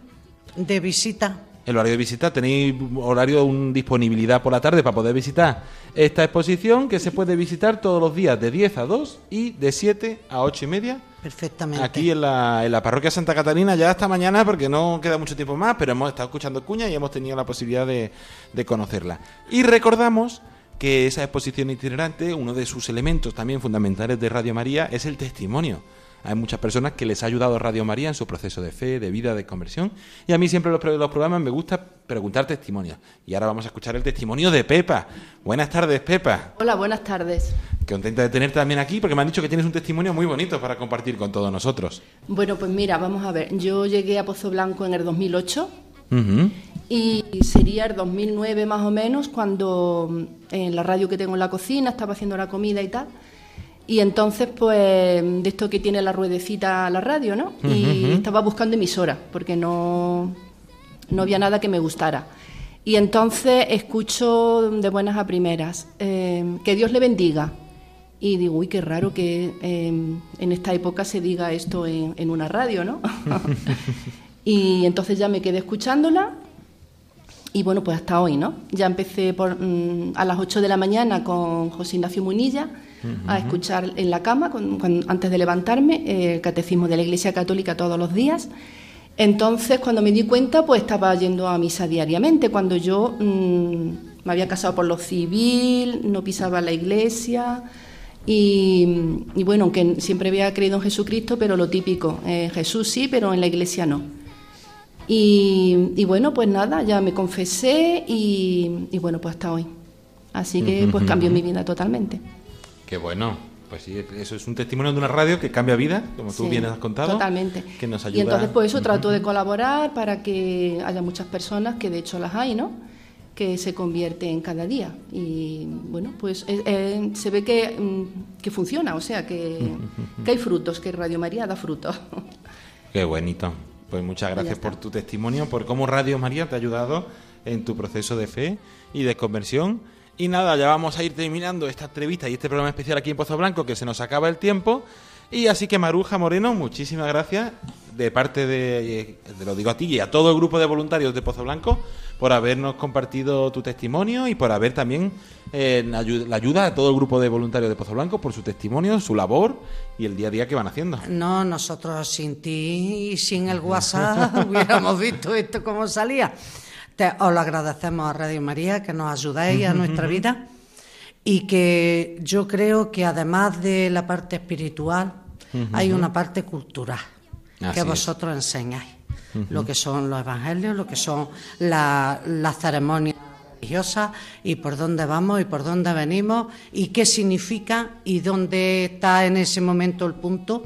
de visita? El horario de visita, tenéis horario un disponibilidad por la tarde para poder visitar esta exposición que se puede visitar todos los días de 10 a 2 y de 7 a 8 y media Perfectamente. Aquí en la, en la parroquia Santa Catalina ya hasta mañana porque no queda mucho tiempo más, pero hemos estado escuchando cuña y hemos tenido la posibilidad de, de conocerla. Y recordamos que esa exposición itinerante, uno de sus elementos también fundamentales de Radio María es el testimonio. Hay muchas personas que les ha ayudado Radio María en su proceso de fe, de vida, de conversión. Y a mí siempre los, los programas me gusta preguntar testimonios. Y ahora vamos a escuchar el testimonio de Pepa. Buenas tardes, Pepa. Hola, buenas tardes. contenta de tenerte también aquí porque me han dicho que tienes un testimonio muy bonito para compartir con todos nosotros. Bueno, pues mira, vamos a ver. Yo llegué a Pozo Blanco en el 2008 Ujú. y sería el 2009 más o menos cuando mm, en la radio que tengo en la cocina estaba haciendo la comida y tal. Y entonces, pues, de esto que tiene la ruedecita la radio, ¿no? Y estaba buscando emisora porque no, no había nada que me gustara. Y entonces escucho de buenas a primeras, eh, que Dios le bendiga. Y digo, uy, qué raro que eh, en esta época se diga esto en, en una radio, ¿no? y entonces ya me quedé escuchándola y bueno, pues hasta hoy, ¿no? Ya empecé por, mm, a las 8 de la mañana con José Ignacio Munilla a escuchar en la cama, con- antes de levantarme, eh, el catecismo de la Iglesia Católica todos los días. Entonces, cuando me di cuenta, pues estaba yendo a misa diariamente. Cuando yo mm, me había casado por lo civil, no pisaba la iglesia. Y, y bueno, aunque siempre había creído en Jesucristo, pero lo típico, eh, Jesús sí, pero en la iglesia no. Y, y bueno, pues nada, ya me confesé y, y bueno, pues hasta hoy. Así que pues cambió mi vida totalmente. Qué bueno. Pues sí, eso es un testimonio de una radio que cambia vida, como tú Sí, bien has contado. Totalmente. Que nos ayuda. Y entonces pues eso trato de colaborar para que haya muchas personas, que de hecho las hay, ¿no? Que se convierten cada día. Y bueno, pues eh, eh, se ve que, mm, que funciona, o sea, que, que hay frutos, que Radio María da frutos. Qué bonito. Pues muchas gracias por tu testimonio, por cómo Radio María te ha ayudado en tu proceso de fe y de conversión. Y nada, ya vamos a ir terminando esta entrevista y este programa especial aquí en Pozo Blanco, que se nos acaba el tiempo. Y así que Maruja Moreno, muchísimas gracias de parte de, eh, lo digo a ti y a todo el grupo de voluntarios de Pozo Blanco por habernos compartido tu testimonio y por haber también eh, la ayuda a todo el grupo de voluntarios de Pozo Blanco por su testimonio, su labor y el día a día que van haciendo. No, nosotros sin ti y sin el WhatsApp hubiéramos visto esto cómo salía. Te, os lo agradecemos a Radio María que nos ayudáis a nuestra vida y que yo creo que además de la parte espiritual hay una parte cultural Así que es. vosotros enseñáis. Lo que son los evangelios, lo que son la- las ceremonias religiosas y por dónde vamos y por dónde venimos y qué significa y dónde está en ese momento el punto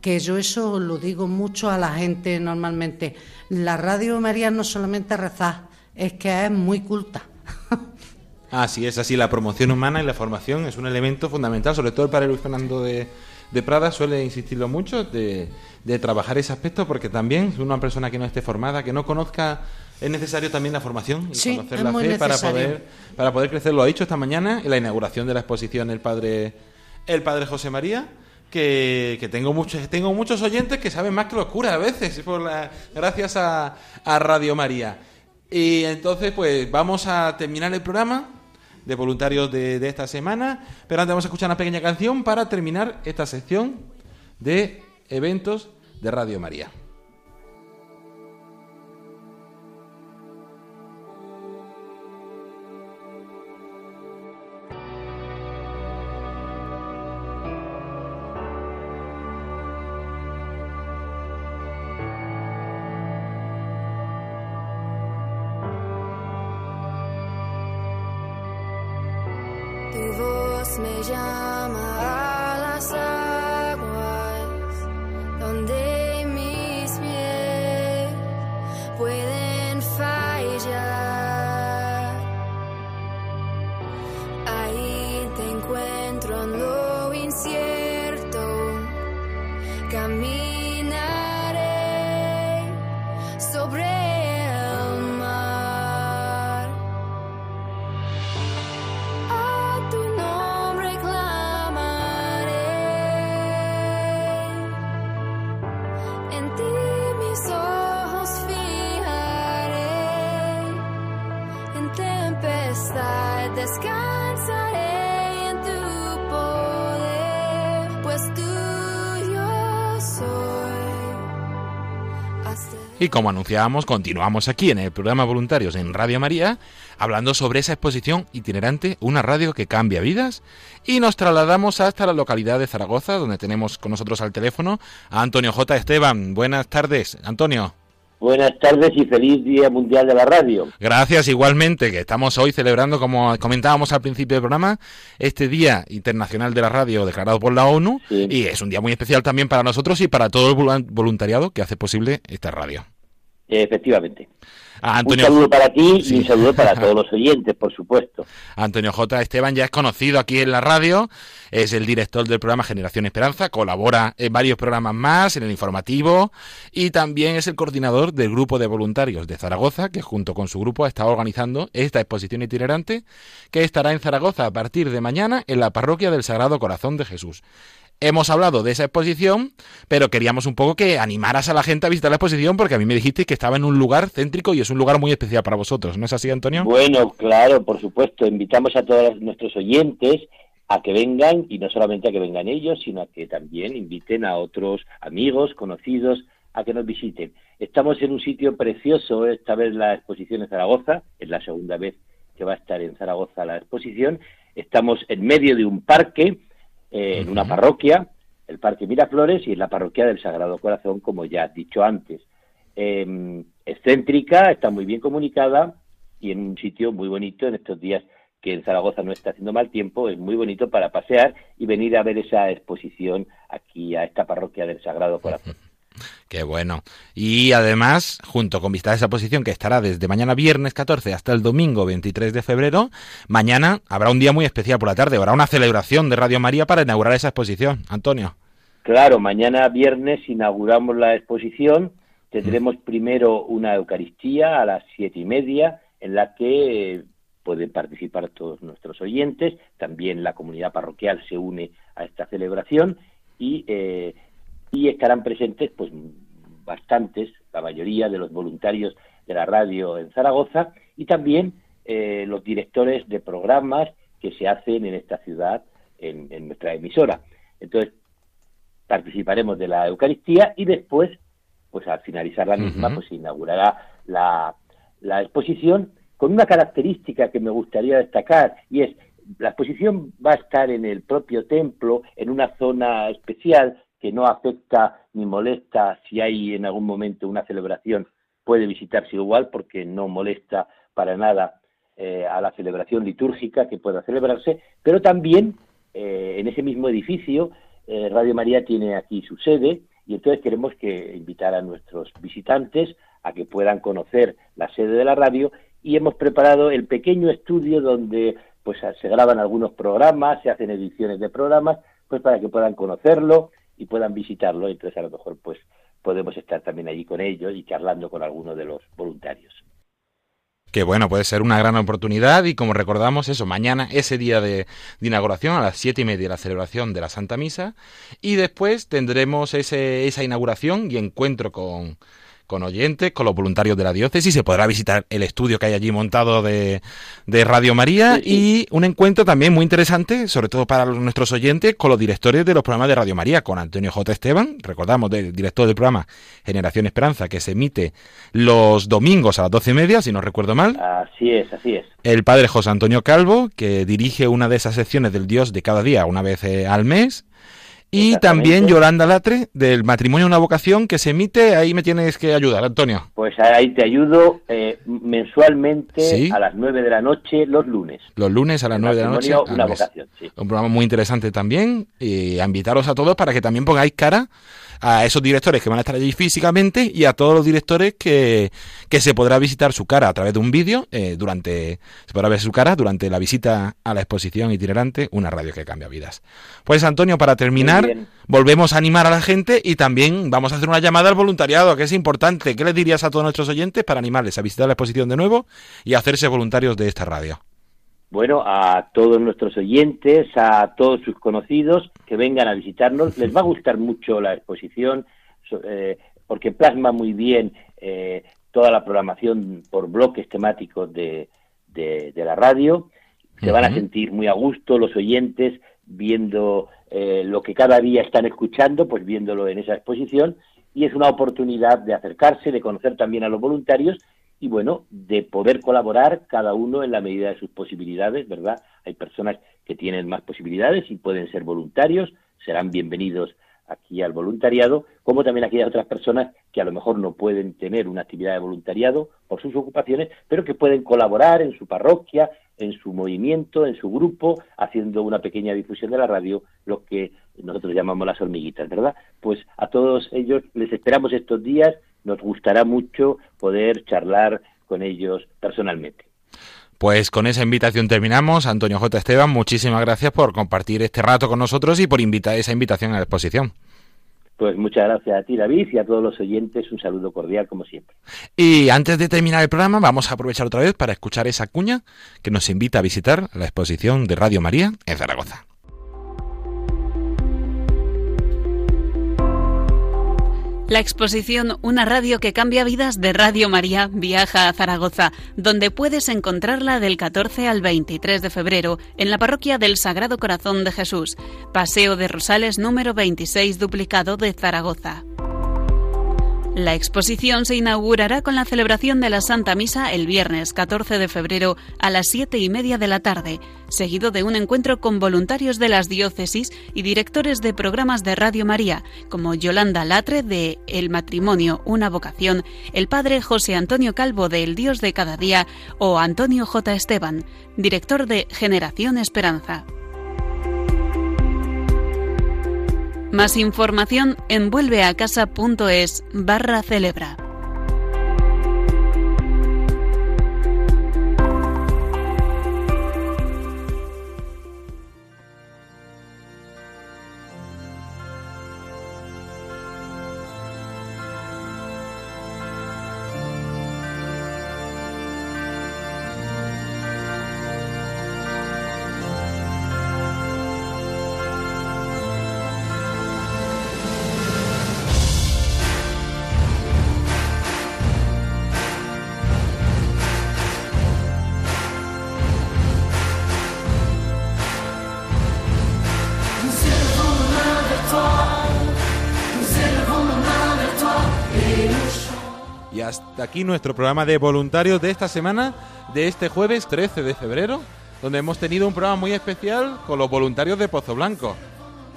que yo eso lo digo mucho a la gente normalmente. La Radio María no solamente rezar, es que es muy culta. Así es, así la promoción humana y la formación es un elemento fundamental, sobre todo el padre Luis Fernando de, de Prada suele insistirlo mucho, de, de trabajar ese aspecto, porque también una persona que no esté formada, que no conozca, es necesario también la formación y Sí, conocer la fe para poder, para poder crecer. Lo ha dicho esta mañana en la inauguración de la exposición el padre, el padre José María. Que, que tengo muchos tengo muchos oyentes que saben más que los curas a veces por la, gracias a, a Radio María y entonces pues vamos a terminar el programa de voluntarios de, de esta semana. Pero antes vamos a escuchar una pequeña canción para terminar esta sección de eventos de Radio María. En ti Y como anunciábamos, continuamos aquí en el programa Voluntarios en Radio María, hablando sobre esa exposición itinerante, una radio que cambia vidas, y nos trasladamos hasta la localidad de Zaragoza, donde tenemos con nosotros al teléfono a Antonio J. Esteban. Buenas tardes, Antonio. Buenas tardes y feliz Día Mundial de la Radio. Gracias igualmente, que estamos hoy celebrando, como comentábamos al principio del programa, este Día Internacional de la Radio declarado por la ONU y es un día muy especial también para nosotros y para todo el voluntariado que hace posible esta radio. Efectivamente. Un saludo para ti y un saludo para todos los oyentes, por supuesto. Antonio J. Esteban ya es conocido aquí en la radio, es el director del programa Generación Esperanza, colabora en varios programas más, en el informativo, y también es el coordinador del grupo de voluntarios de Zaragoza, que junto con su grupo ha estado organizando esta exposición itinerante, que estará en Zaragoza a partir de mañana en la parroquia del Sagrado Corazón de Jesús hemos hablado de esa exposición, pero queríamos un poco que animaras a la gente a visitar la exposición porque a mí me dijiste que estaba en un lugar céntrico y es un lugar muy especial para vosotros, ¿no es así, Antonio? Bueno, claro, por supuesto. Invitamos a todos nuestros oyentes a que vengan y no solamente a que vengan ellos, sino a que también inviten a otros amigos, conocidos, a que nos visiten. Estamos en un sitio precioso, esta vez la exposición en Zaragoza, es la segunda vez que va a estar en Zaragoza la exposición. Estamos en medio de un parque, eh, en una parroquia, el Parque Miraflores, y en la parroquia del Sagrado Corazón, como ya has dicho antes. Eh, excéntrica, está muy bien comunicada y en un sitio muy bonito en estos días que en Zaragoza no está haciendo mal tiempo, es muy bonito para pasear y venir a ver esa exposición aquí a esta parroquia del Sagrado Corazón. Qué bueno. Y además, junto con visitar esa posición que estará desde mañana viernes 14 hasta el domingo 23 de febrero, mañana habrá un día muy especial por la tarde, habrá una celebración de Radio María para inaugurar esa exposición. Antonio. Claro, mañana viernes inauguramos la exposición. Tendremos primero una Eucaristía a las siete y media, en la que pueden participar todos nuestros oyentes. También la comunidad parroquial se une a esta celebración y eh, y estarán presentes pues bastantes, la mayoría de los voluntarios de la radio en Zaragoza y también eh, los directores de programas que se hacen en esta ciudad, en, nuestra emisora. Entonces, participaremos de la Eucaristía y después, pues al finalizar la misma, pues se inaugurará la, la exposición con una característica que me gustaría destacar y es la exposición va a estar en el propio templo, en una zona especial que no afecta ni molesta si hay en algún momento una celebración, puede visitarse igual porque no molesta para nada eh, a la celebración litúrgica que pueda celebrarse, pero también eh, en ese mismo edificio eh, Radio María tiene aquí su sede y entonces queremos que invitar a nuestros visitantes a que puedan conocer la sede de la radio y hemos preparado el pequeño estudio donde pues se graban algunos programas, se hacen ediciones de programas, pues para que puedan conocerlo y puedan visitarlo. Entonces, a lo mejor, pues podemos estar también allí con ellos y charlando con algunos de los voluntarios. Que bueno, puede ser una gran oportunidad y como recordamos eso, mañana ese día de, inauguración a las siete y media la celebración de la Santa Misa y después tendremos ese, esa inauguración y encuentro con, con oyentes, con los voluntarios de la diócesis, se podrá visitar el estudio que hay allí montado de, Radio María y un encuentro también muy interesante, sobre todo para nuestros oyentes, con los directores de los programas de Radio María, con Antonio J. Esteban, recordamos, del director del programa Generación Esperanza, que se emite los domingos a las doce y media, si no recuerdo mal. Así es, así es. El padre José Antonio Calvo, que dirige una de esas secciones del Dios de cada día, una vez eh, al mes y también Yolanda Latre, del matrimonio una vocación, que se emite, ahí me tienes que ayudar, Antonio. Pues ahí te ayudo eh, mensualmente a las 9 de la noche los lunes. Los lunes a las 9 de la noche. Una vocación, sí. Un programa muy interesante también, y a invitaros a todos para que también pongáis cara a esos directores que van a estar allí físicamente y a todos los directores que, que se podrá visitar su cara a través de un vídeo eh, durante se podrá ver su cara durante la visita a la exposición itinerante Una radio que cambia vidas. Pues Antonio, para terminar, volvemos a animar a la gente y también vamos a hacer una llamada al voluntariado, que es importante. ¿Qué les dirías a todos nuestros oyentes para animarles a visitar la exposición de nuevo y a hacerse voluntarios de esta radio? Bueno, a todos nuestros oyentes, a todos sus conocidos que vengan a visitarnos. Les va a gustar mucho la exposición eh, porque plasma muy bien eh, toda la programación por bloques temáticos de, de, la radio. Se van a sentir muy a gusto los oyentes viendo eh, lo que cada día están escuchando, pues viéndolo en esa exposición. Y es una oportunidad de acercarse, de conocer también a los voluntarios y bueno, de poder colaborar cada uno en la medida de sus posibilidades, ¿verdad? Hay personas que tienen más posibilidades y pueden ser voluntarios, serán bienvenidos aquí al voluntariado, como también aquellas otras personas que a lo mejor no pueden tener una actividad de voluntariado por sus ocupaciones, pero que pueden colaborar en su parroquia, en su movimiento, en su grupo, haciendo una pequeña difusión de la radio, lo que nosotros llamamos las hormiguitas, ¿verdad? Pues a todos ellos les esperamos estos días, nos gustará mucho poder charlar con ellos personalmente. Pues con esa invitación terminamos. Antonio J. Esteban, muchísimas gracias por compartir este rato con nosotros y por invitar esa invitación a la exposición. Pues muchas gracias a ti, David, y a todos los oyentes. Un saludo cordial, como siempre. Y antes de terminar el programa, vamos a aprovechar otra vez para escuchar esa cuña que nos invita a visitar la exposición de Radio María en Zaragoza. La exposición Una radio que cambia vidas de Radio María viaja a Zaragoza, donde puedes encontrarla del 14 al 23 de febrero en la parroquia del Sagrado Corazón de Jesús, Paseo de Rosales número 26 duplicado de Zaragoza. La exposición se inaugurará con la celebración de la Santa Misa el viernes 14 de febrero a las siete y media de la tarde, seguido de un encuentro con voluntarios de las diócesis y directores de programas de Radio María, como Yolanda Latre de El matrimonio, una vocación, el padre José Antonio Calvo de El Dios de cada día o Antonio J. Esteban, director de Generación Esperanza. Más información en vuelveacasa.es barra celebra. Aquí nuestro programa de voluntarios de esta semana, de este jueves 13 de febrero, donde hemos tenido un programa muy especial con los voluntarios de Pozo Blanco.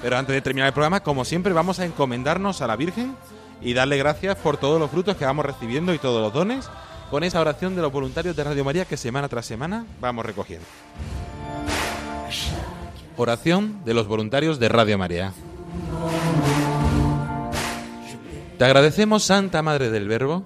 Pero antes de terminar el programa, como siempre, vamos a encomendarnos a la Virgen y darle gracias por todos los frutos que vamos recibiendo y todos los dones con esa oración de los voluntarios de Radio María que semana tras semana vamos recogiendo. Oración de los voluntarios de Radio María. Te agradecemos, Santa Madre del Verbo,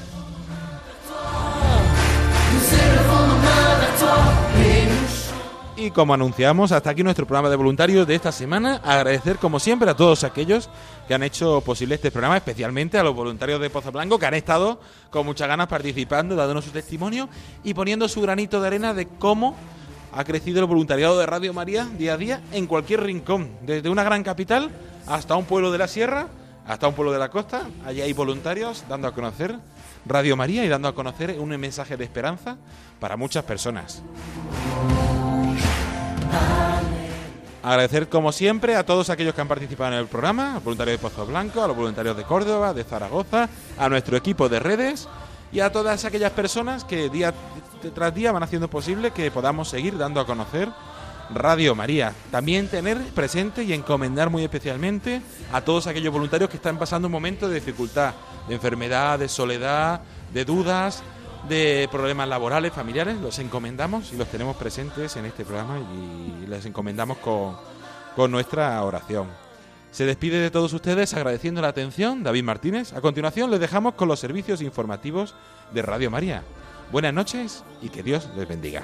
Y como anunciamos, hasta aquí nuestro programa de voluntarios de esta semana. Agradecer, como siempre, a todos aquellos que han hecho posible este programa, especialmente a los voluntarios de Pozo Blanco, que han estado con muchas ganas participando, dándonos su testimonio y poniendo su granito de arena de cómo ha crecido el voluntariado de Radio María día a día en cualquier rincón, desde una gran capital hasta un pueblo de la sierra, hasta un pueblo de la costa. Allí hay voluntarios dando a conocer Radio María y dando a conocer un mensaje de esperanza para muchas personas. Agradecer como siempre a todos aquellos que han participado en el programa, a los voluntarios de Pozo Blanco, a los voluntarios de Córdoba, de Zaragoza, a nuestro equipo de redes y a todas aquellas personas que día tras día van haciendo posible que podamos seguir dando a conocer Radio María. También tener presente y encomendar muy especialmente a todos aquellos voluntarios que están pasando un momento de dificultad, de enfermedad, de soledad, de dudas, de problemas laborales, familiares, los encomendamos y los tenemos presentes en este programa y les encomendamos con, con nuestra oración. Se despide de todos ustedes agradeciendo la atención David Martínez. A continuación les dejamos con los servicios informativos de Radio María. Buenas noches y que Dios les bendiga.